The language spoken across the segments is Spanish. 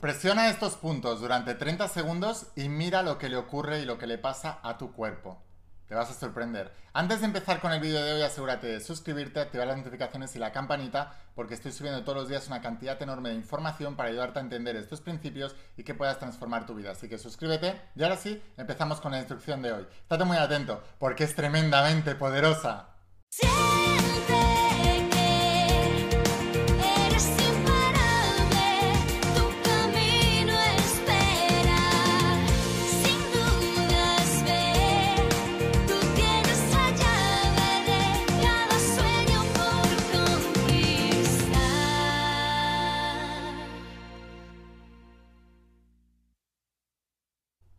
Presiona estos puntos durante 30 segundos y mira lo que le ocurre y lo que le pasa a tu cuerpo. Te vas a sorprender. Antes de empezar con el vídeo de hoy, asegúrate de suscribirte, activar las notificaciones y la campanita, porque estoy subiendo todos los días una cantidad enorme de información para ayudarte a entender estos principios y que puedas transformar tu vida. Así que suscríbete y ahora sí, empezamos con la instrucción de hoy. Estate muy atento, porque es tremendamente poderosa.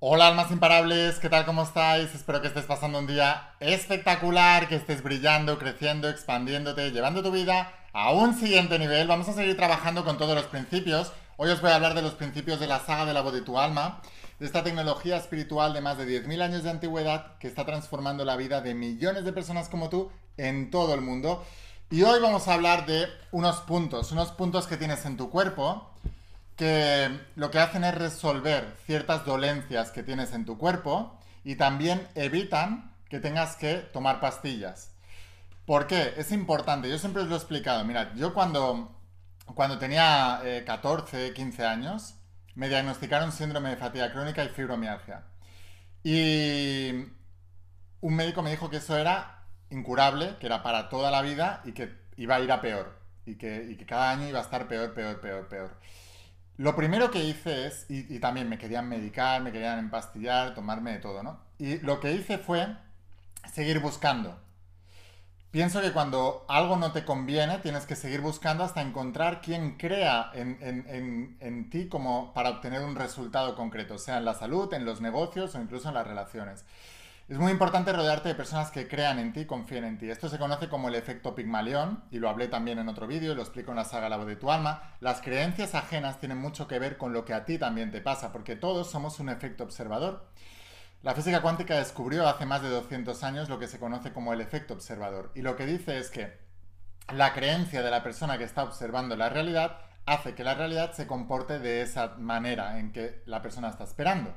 Hola almas imparables, ¿qué tal? ¿Cómo estáis? Espero que estés pasando un día espectacular, que estés brillando, creciendo, expandiéndote, llevando tu vida a un siguiente nivel. Vamos a seguir trabajando con todos los principios. Hoy os voy a hablar de los principios de la saga de la voz de tu alma, de esta tecnología espiritual de más de 10.000 años de antigüedad que está transformando la vida de millones de personas como tú en todo el mundo. Y hoy vamos a hablar de unos puntos, unos puntos que tienes en tu cuerpo que lo que hacen es resolver ciertas dolencias que tienes en tu cuerpo y también evitan que tengas que tomar pastillas. ¿Por qué? Es importante, yo siempre os lo he explicado. Mira, yo cuando, cuando tenía 14, eh, 15 años, me diagnosticaron síndrome de fatiga crónica y fibromialgia. Y un médico me dijo que eso era incurable, que era para toda la vida y que iba a ir a peor. Y que, y que cada año iba a estar peor, peor, peor, peor. Lo primero que hice es, y, también me querían medicar, me querían empastillar, tomarme de todo, ¿no? Y lo que hice fue seguir buscando. Pienso que cuando algo no te conviene, tienes que seguir buscando hasta encontrar quien crea en, en ti como para obtener un resultado concreto, sea en la salud, en los negocios o incluso en las relaciones. Es muy importante rodearte de personas que crean en ti, confíen en ti. Esto se conoce como el efecto Pigmalión, y lo hablé también en otro vídeo, y lo explico en la saga La voz de tu alma. Las creencias ajenas tienen mucho que ver con lo que a ti también te pasa, porque todos somos un efecto observador. La física cuántica descubrió hace más de 200 años lo que se conoce como el efecto observador, y lo que dice es que la creencia de la persona que está observando la realidad hace que la realidad se comporte de esa manera en que la persona está esperando.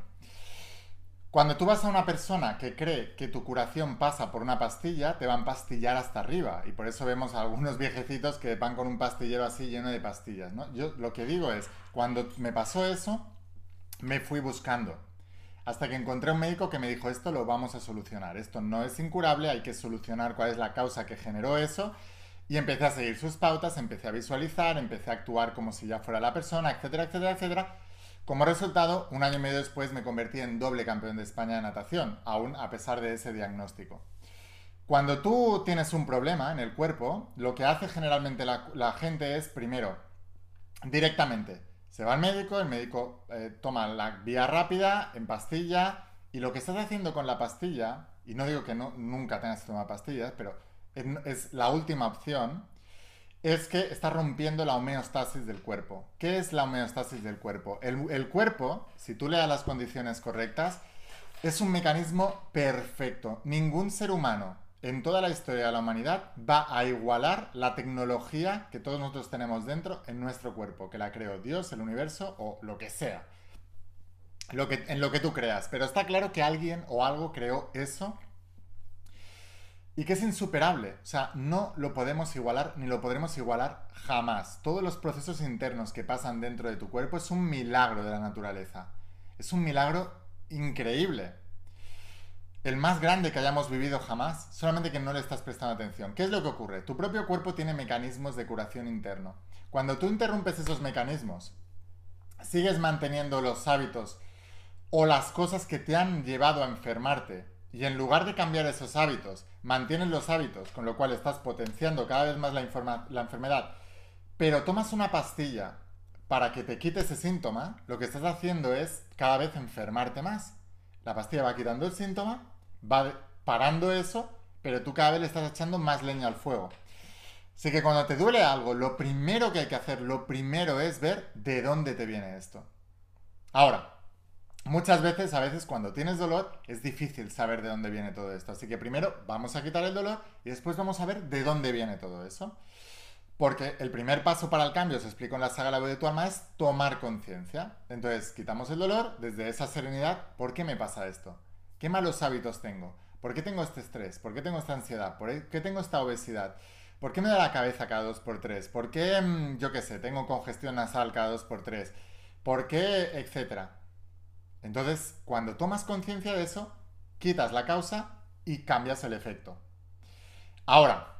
Cuando tú vas a una persona que cree que tu curación pasa por una pastilla, te van a pastillar hasta arriba. Y por eso vemos a algunos viejecitos que van con un pastillero así lleno de pastillas. ¿no? Yo lo que digo es, cuando me pasó eso, me fui buscando. Hasta que encontré un médico que me dijo, esto lo vamos a solucionar. Esto no es incurable, hay que solucionar cuál es la causa que generó eso. Y empecé a seguir sus pautas, empecé a visualizar, empecé a actuar como si ya fuera la persona, etcétera, etcétera, etcétera como resultado, un año y medio después me convertí en doble campeón de España de natación, aún a pesar de ese diagnóstico. Cuando tú tienes un problema en el cuerpo, lo que hace generalmente la, gente es, primero, directamente, se va al médico, el médico eh, toma la vía rápida, en pastilla, y lo que estás haciendo con la pastilla, y no digo que no, nunca tengas que tomar pastillas, pero es la última opción, es que está rompiendo la homeostasis del cuerpo. ¿Qué es la homeostasis del cuerpo? El, cuerpo, si tú le das las condiciones correctas, es un mecanismo perfecto. Ningún ser humano en toda la historia de la humanidad va a igualar la tecnología que todos nosotros tenemos dentro en nuestro cuerpo, que la creó Dios, el universo o lo que sea. Lo que, en lo que tú creas. Pero está claro que alguien o algo creó eso y que es insuperable. O sea, no lo podemos igualar ni lo podremos igualar jamás. Todos los procesos internos que pasan dentro de tu cuerpo es un milagro de la naturaleza. Es un milagro increíble. El más grande que hayamos vivido jamás, solamente que no le estás prestando atención. ¿Qué es lo que ocurre? Tu propio cuerpo tiene mecanismos de curación interno. Cuando tú interrumpes esos mecanismos, sigues manteniendo los hábitos o las cosas que te han llevado a enfermarte y en lugar de cambiar esos hábitos, mantienes los hábitos, con lo cual estás potenciando cada vez más la, enfermedad, pero tomas una pastilla para que te quite ese síntoma, lo que estás haciendo es cada vez enfermarte más. La pastilla va quitando el síntoma, va parando eso, pero tú cada vez le estás echando más leña al fuego. Así que cuando te duele algo, lo primero que hay que hacer, lo primero es ver de dónde te viene esto. Ahora, Muchas veces, a veces cuando tienes dolor, es difícil saber de dónde viene todo esto. Así que primero vamos a quitar el dolor y después vamos a ver de dónde viene todo eso. Porque el primer paso para el cambio, os explico en la saga La voz de tu alma, es tomar conciencia. Entonces, quitamos el dolor desde esa serenidad. ¿Por qué me pasa esto? ¿Qué malos hábitos tengo? ¿Por qué tengo este estrés? ¿Por qué tengo esta ansiedad? ¿Por qué tengo esta obesidad? ¿Por qué me da la cabeza cada dos por tres? ¿Por qué, mm, yo qué sé, tengo congestión nasal cada dos por tres? ¿Por qué? Etcétera. Entonces, cuando tomas conciencia de eso, quitas la causa y cambias el efecto. Ahora,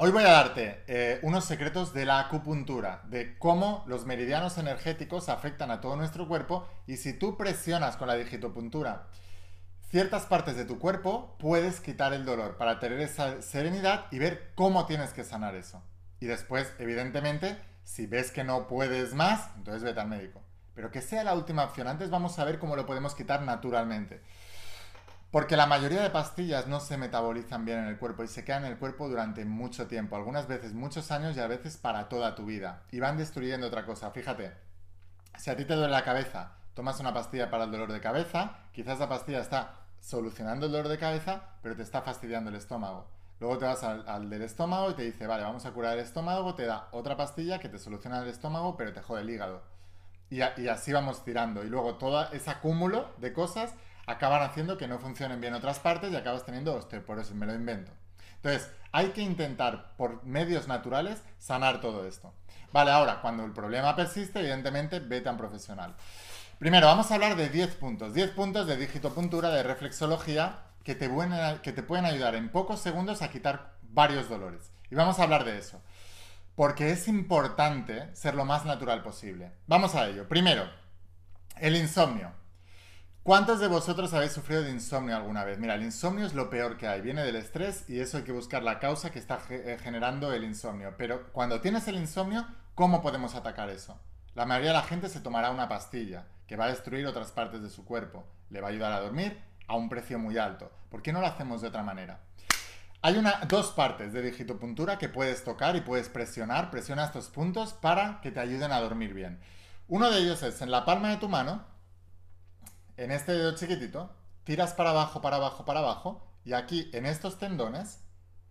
Hoy voy a darte eh, unos secretos de la acupuntura, de cómo los meridianos energéticos afectan a todo nuestro cuerpo y si tú presionas con la digitopuntura ciertas partes de tu cuerpo, puedes quitar el dolor para tener esa serenidad y ver cómo tienes que sanar eso. Y después, evidentemente, si ves que no puedes más, entonces vete al médico. Pero que sea la última opción. Antes vamos a ver cómo lo podemos quitar naturalmente. Porque la mayoría de pastillas no se metabolizan bien en el cuerpo y se quedan en el cuerpo durante mucho tiempo, algunas veces muchos años y a veces para toda tu vida. Y van destruyendo otra cosa. Fíjate, si a ti te duele la cabeza, tomas una pastilla para el dolor de cabeza, quizás la pastilla está solucionando el dolor de cabeza, pero te está fastidiando el estómago. Luego te vas al, del estómago y te dice, vale, vamos a curar el estómago, te da otra pastilla que te soluciona el estómago, pero te jode el hígado. Y, así vamos tirando. Y luego todo ese acúmulo de cosas acaban haciendo que no funcionen bien otras partes y acabas teniendo osteoporosis, me lo invento. Entonces, hay que intentar por medios naturales sanar todo esto. Vale, ahora, cuando el problema persiste, evidentemente, vete a un profesional. Primero, vamos a hablar de 10 puntos. 10 puntos de digitopuntura, de reflexología, que te, que te pueden ayudar en pocos segundos a quitar varios dolores. Y vamos a hablar de eso. Porque es importante ser lo más natural posible. Vamos a ello. Primero, el insomnio. ¿Cuántos de vosotros habéis sufrido de insomnio alguna vez? Mira, el insomnio es lo peor que hay, viene del estrés y eso hay que buscar la causa que está eh, generando el insomnio. Pero cuando tienes el insomnio, ¿cómo podemos atacar eso? La mayoría de la gente se tomará una pastilla que va a destruir otras partes de su cuerpo, le va a ayudar a dormir a un precio muy alto. ¿Por qué no lo hacemos de otra manera? Hay una, dos partes de digitopuntura que puedes tocar y puedes presionar. Presiona estos puntos para que te ayuden a dormir bien. Uno de ellos es en la palma de tu mano, en este dedo chiquitito, tiras para abajo, para abajo, para abajo, y aquí en estos tendones,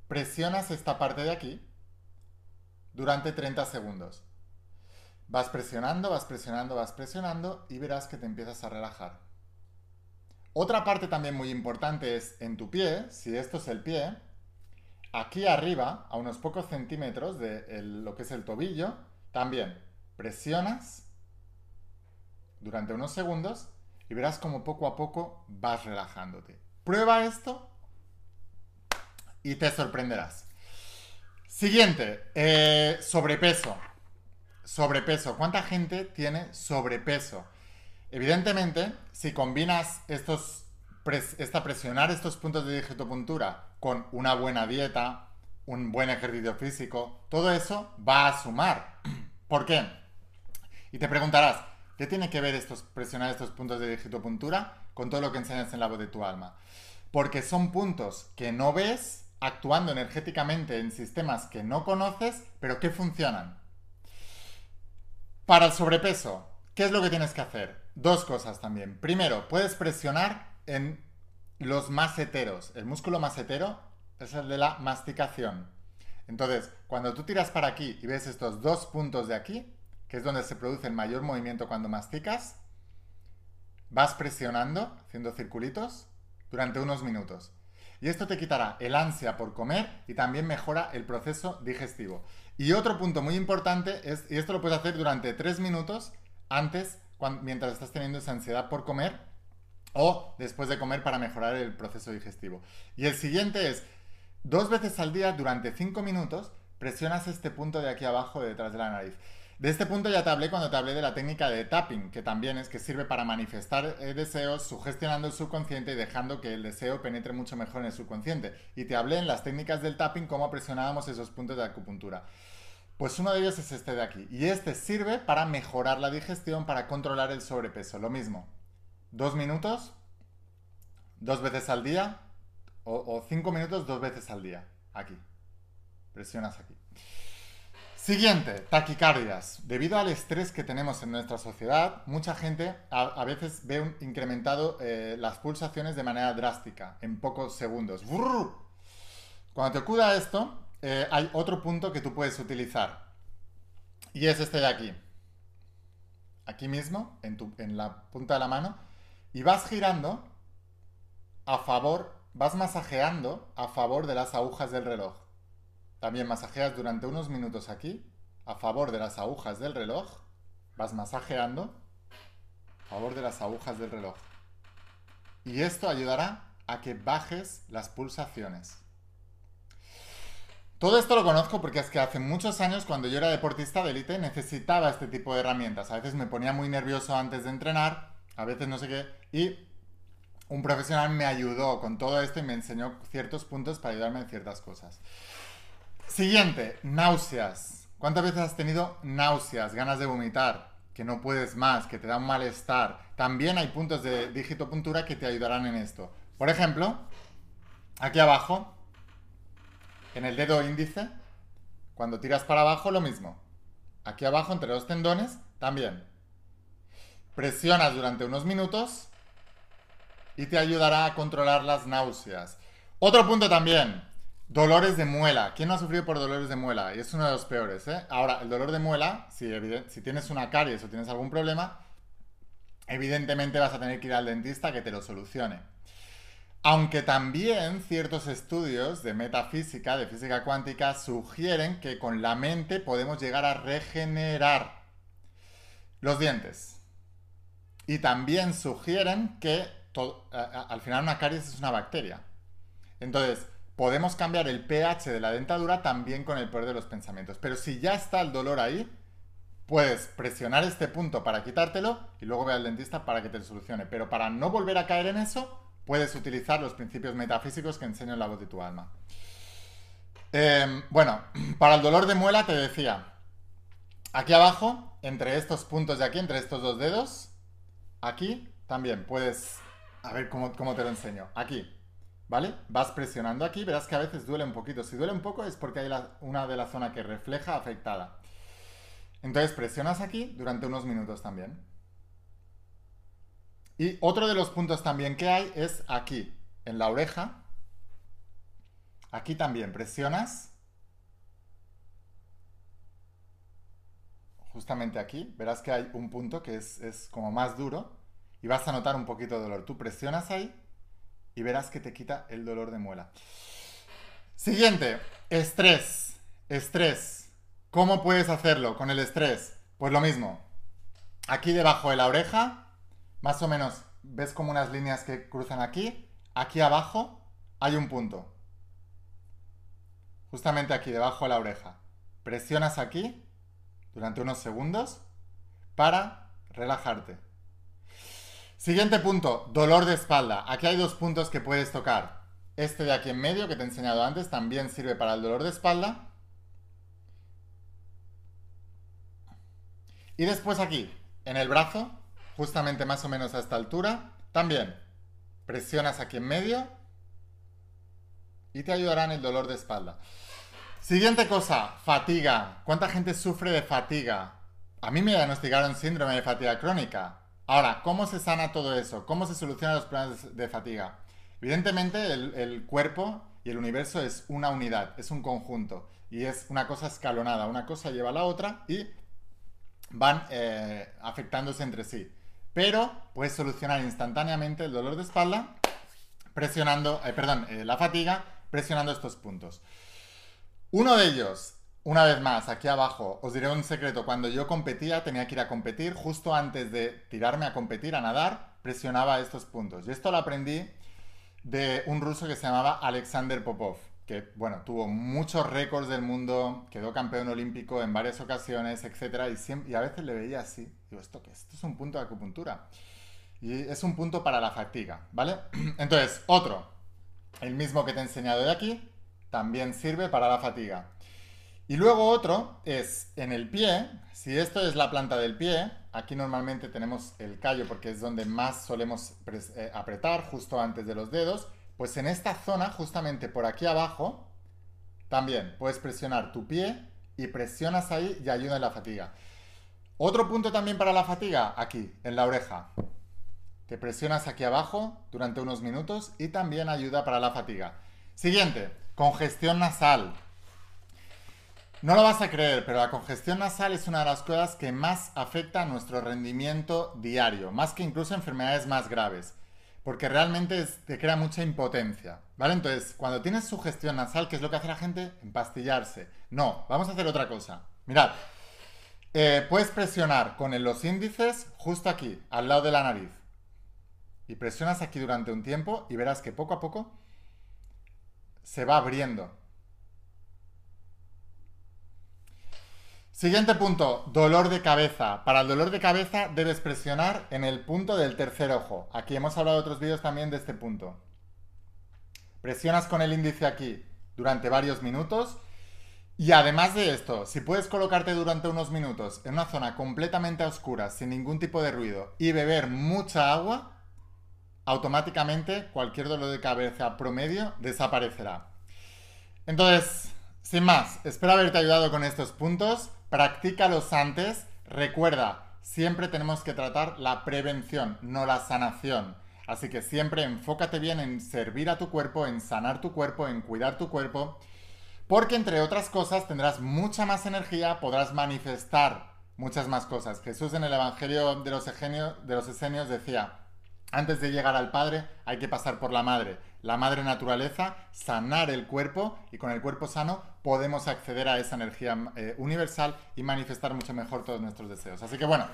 presionas esta parte de aquí durante 30 segundos. Vas presionando, vas presionando, vas presionando y verás que te empiezas a relajar. Otra parte también muy importante es en tu pie, si esto es el pie, aquí arriba, a unos pocos centímetros de lo que es el tobillo, también presionas durante unos segundos y verás como poco a poco vas relajándote. Prueba esto y te sorprenderás. Siguiente, eh, sobrepeso. Sobrepeso. ¿Cuánta gente tiene sobrepeso? Evidentemente, si combinas estos, esta presionar estos puntos de digitopuntura con una buena dieta, un buen ejercicio físico, todo eso va a sumar. ¿Por qué? Y te preguntarás, ¿Qué tiene que ver estos, presionar estos puntos de digitopuntura con todo lo que enseñas en la voz de tu alma? Porque son puntos que no ves actuando energéticamente en sistemas que no conoces, pero que funcionan. Para el sobrepeso, ¿qué es lo que tienes que hacer? Dos cosas también. Primero, puedes presionar en los maseteros. El músculo masetero es el de la masticación. Entonces, cuando tú tiras para aquí y ves estos dos puntos de aquí, que es donde se produce el mayor movimiento cuando masticas, vas presionando, haciendo circulitos, durante unos minutos. Y esto te quitará el ansia por comer y también mejora el proceso digestivo. Y otro punto muy importante es, y esto lo puedes hacer durante tres minutos antes, mientras estás teniendo esa ansiedad por comer, o después de comer para mejorar el proceso digestivo. Y el siguiente es, dos veces al día, durante cinco minutos, presionas este punto de aquí abajo detrás de la nariz. De este punto ya te hablé cuando te hablé de la técnica de tapping, que también es que sirve para manifestar eh, deseos, sugestionando el subconsciente y dejando que el deseo penetre mucho mejor en el subconsciente. Y te hablé en las técnicas del tapping cómo presionábamos esos puntos de acupuntura. Pues uno de ellos es este de aquí. Y este sirve para mejorar la digestión, para controlar el sobrepeso. Lo mismo. Dos minutos, dos veces al día, o, cinco minutos, dos veces al día. Aquí. Presionas aquí. Siguiente, taquicardias. Debido al estrés que tenemos en nuestra sociedad, mucha gente a, veces ve incrementado eh, las pulsaciones de manera drástica, en pocos segundos. Cuando te ocurra esto, eh, hay otro punto que tú puedes utilizar. Y es este de aquí. Aquí mismo, en la punta de la mano. Y vas girando a favor, vas masajeando a favor de las agujas del reloj. También masajeas durante unos minutos aquí, a favor de las agujas del reloj. Vas masajeando a favor de las agujas del reloj. Y esto ayudará a que bajes las pulsaciones. Todo esto lo conozco porque es que hace muchos años, cuando yo era deportista de élite, necesitaba este tipo de herramientas. A veces me ponía muy nervioso antes de entrenar, a veces no sé qué, y un profesional me ayudó con todo esto y me enseñó ciertos puntos para ayudarme en ciertas cosas. Siguiente, náuseas. ¿Cuántas veces has tenido náuseas, ganas de vomitar, que no puedes más, que te da un malestar? También hay puntos de digitopuntura que te ayudarán en esto. Por ejemplo, aquí abajo, en el dedo índice, cuando tiras para abajo, lo mismo. Aquí abajo, entre los tendones, también. Presionas durante unos minutos y te ayudará a controlar las náuseas. Otro punto también, dolores de muela. ¿Quién no ha sufrido por dolores de muela? Y es uno de los peores. ¿eh? Ahora, el dolor de muela, si, si tienes una caries o tienes algún problema, evidentemente vas a tener que ir al dentista que te lo solucione. Aunque también ciertos estudios de metafísica, de física cuántica, sugieren que con la mente podemos llegar a regenerar los dientes. Y también sugieren que al final una caries es una bacteria. Entonces, podemos cambiar el pH de la dentadura también con el poder de los pensamientos. Pero si ya está el dolor ahí, puedes presionar este punto para quitártelo y luego ve al dentista para que te lo solucione. Pero para no volver a caer en eso, puedes utilizar los principios metafísicos que enseño en la voz de tu alma. Em, bueno, para el dolor de muela te decía, aquí abajo, entre estos puntos de aquí, entre estos dos dedos, aquí también puedes, a ver cómo, te lo enseño, aquí, ¿vale? Vas presionando aquí, verás que a veces duele un poquito. Si duele un poco es porque hay una de la zona que refleja afectada. Entonces presionas aquí durante unos minutos también. Y otro de los puntos también que hay es aquí, en la oreja. Aquí también presionas. Justamente aquí, verás que hay un punto que es, como más duro y vas a notar un poquito de dolor. Tú presionas ahí y verás que te quita el dolor de muela. Siguiente, estrés. Estrés. ¿Cómo puedes hacerlo con el estrés? Pues lo mismo. Aquí debajo de la oreja más o menos, ves como unas líneas que cruzan aquí. Aquí abajo hay un punto. Justamente aquí, debajo de la oreja. Presionas aquí durante unos segundos para relajarte. Siguiente punto, dolor de espalda. Aquí hay dos puntos que puedes tocar. Este de aquí en medio que te he enseñado antes también sirve para el dolor de espalda. Y después aquí, en el brazo, justamente más o menos a esta altura. También presionas aquí en medio y te ayudará en el dolor de espalda. Siguiente cosa, fatiga. ¿Cuánta gente sufre de fatiga? A mí me diagnosticaron síndrome de fatiga crónica. Ahora, ¿cómo se sana todo eso? ¿Cómo se solucionan los problemas de fatiga? Evidentemente, el, cuerpo y el universo es una unidad, es un conjunto y es una cosa escalonada. Una cosa lleva a la otra y van eh, afectándose entre sí pero puedes solucionar instantáneamente el dolor de espalda presionando, eh, perdón, eh, la fatiga presionando estos puntos. Uno de ellos, una vez más, aquí abajo, os diré un secreto. Cuando yo competía, tenía que ir a competir, justo antes de tirarme a competir, a nadar, presionaba estos puntos. Y esto lo aprendí de un ruso que se llamaba Alexander Popov que, bueno, tuvo muchos récords del mundo, quedó campeón olímpico en varias ocasiones, etc. Y, y a veces le veía así. Digo, ¿esto qué es? Esto es un punto de acupuntura. Y es un punto para la fatiga, ¿vale? Entonces, otro, el mismo que te he enseñado de aquí, también sirve para la fatiga. Y luego otro es en el pie, si esto es la planta del pie, aquí normalmente tenemos el callo porque es donde más solemos eh, apretar, justo antes de los dedos, pues en esta zona, justamente por aquí abajo, también puedes presionar tu pie y presionas ahí y ayuda en la fatiga. Otro punto también para la fatiga, aquí, en la oreja. Te presionas aquí abajo durante unos minutos y también ayuda para la fatiga. Siguiente, congestión nasal. No lo vas a creer, pero la congestión nasal es una de las cosas que más afecta a nuestro rendimiento diario, más que incluso enfermedades más graves, porque realmente te crea mucha impotencia, ¿vale? Entonces, cuando tienes sugestión nasal, ¿qué es lo que hace la gente? Empastillarse. No, vamos a hacer otra cosa. Mirad, eh, puedes presionar con los índices justo aquí, al lado de la nariz. Y presionas aquí durante un tiempo y verás que poco a poco se va abriendo Siguiente punto, dolor de cabeza. Para el dolor de cabeza debes presionar en el punto del tercer ojo. Aquí hemos hablado de otros vídeos también de este punto. Presionas con el índice aquí durante varios minutos. Y además de esto, si puedes colocarte durante unos minutos en una zona completamente oscura, sin ningún tipo de ruido, y beber mucha agua, automáticamente cualquier dolor de cabeza promedio desaparecerá. Entonces, sin más, espero haberte ayudado con estos puntos. Practícalos antes. Recuerda, siempre tenemos que tratar la prevención, no la sanación. Así que siempre enfócate bien en servir a tu cuerpo, en sanar tu cuerpo, en cuidar tu cuerpo. Porque entre otras cosas tendrás mucha más energía, podrás manifestar muchas más cosas. Jesús en el Evangelio de los, de los Esenios decía, antes de llegar al Padre hay que pasar por la Madre. La Madre Naturaleza, sanar el cuerpo y con el cuerpo sano podemos acceder a esa energía eh, universal y manifestar mucho mejor todos nuestros deseos. Así que bueno,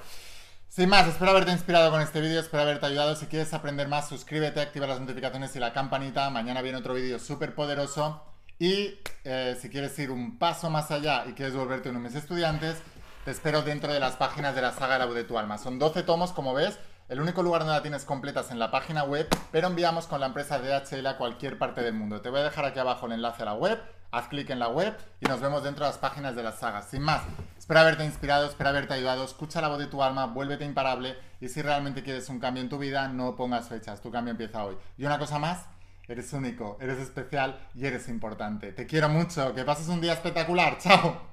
sin más, espero haberte inspirado con este vídeo, espero haberte ayudado. Si quieres aprender más, suscríbete, activa las notificaciones y la campanita. Mañana viene otro vídeo súper poderoso. Y eh, si quieres ir un paso más allá y quieres volverte uno de mis estudiantes, te espero dentro de las páginas de la saga La voz de tu alma. Son 12 tomos, como ves el único lugar donde la tienes completa es en la página web, pero enviamos con la empresa DHL a cualquier parte del mundo. Te voy a dejar aquí abajo el enlace a la web, haz clic en la web y nos vemos dentro de las páginas de las sagas. Sin más, espero haberte inspirado, espero haberte ayudado, escucha la voz de tu alma, vuélvete imparable y si realmente quieres un cambio en tu vida, no pongas fechas, tu cambio empieza hoy. Y una cosa más, eres único, eres especial y eres importante. Te quiero mucho, que pases un día espectacular, chao.